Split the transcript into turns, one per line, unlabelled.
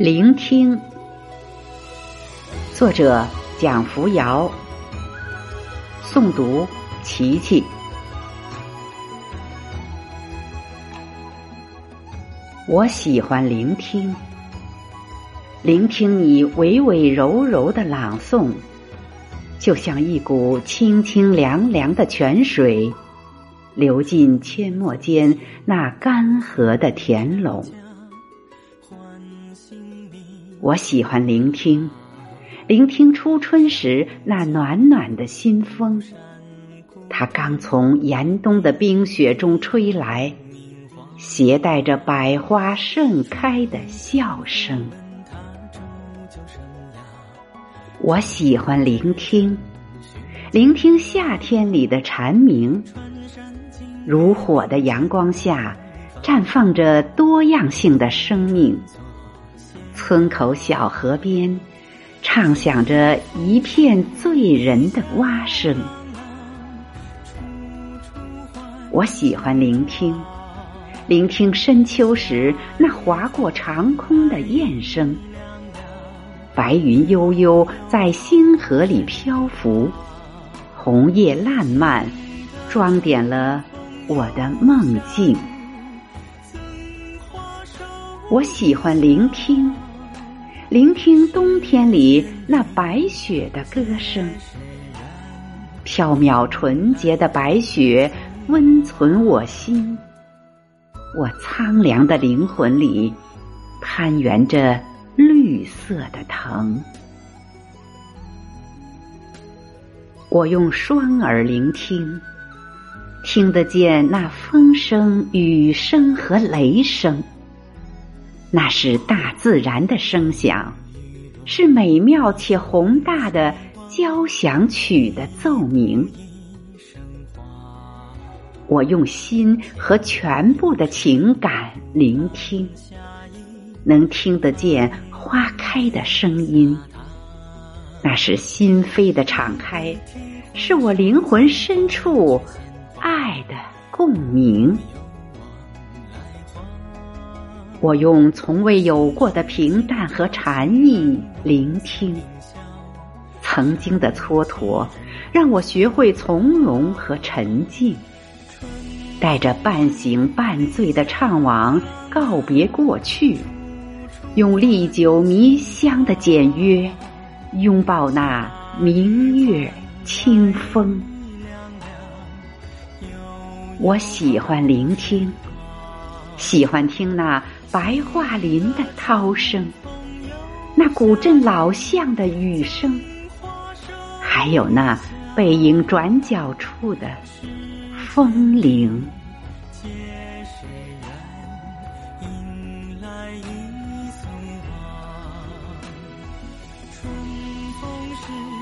聆听，作者蒋扶摇，诵读琪琪。我喜欢聆听，聆听你娓娓柔柔的朗诵，就像一股清清凉凉的泉水，流进阡陌间那干涸的田垄。我喜欢聆听，聆听初春时那暖暖的新风，它刚从严冬的冰雪中吹来，携带着百花盛开的笑声。我喜欢聆听，聆听夏天里的蝉鸣，如火的阳光下，绽放着多样性的生命。村口小河边，唱响着一片醉人的蛙声。我喜欢聆听，聆听深秋时那划过长空的雁声。白云悠悠在星河里漂浮，红叶烂漫，装点了我的梦境。我喜欢聆听。聆听冬天里那白雪的歌声，飘渺纯洁的白雪温存我心。我苍凉的灵魂里攀援着绿色的藤。我用双耳聆听，听得见那风声、雨声和雷声。那是大自然的声响，是美妙且宏大的交响曲的奏鸣。我用心和全部的情感聆听，能听得见花开的声音。那是心扉的敞开，是我灵魂深处爱的共鸣。我用从未有过的平淡和禅意聆听，曾经的蹉跎让我学会从容和沉静，带着半醒半醉的怅惘告别过去，用历久弥香的简约拥抱那明月清风。我喜欢聆听，喜欢听那。白桦林的涛声，那古镇老巷的雨声，还有那背影转角处的风铃。春风时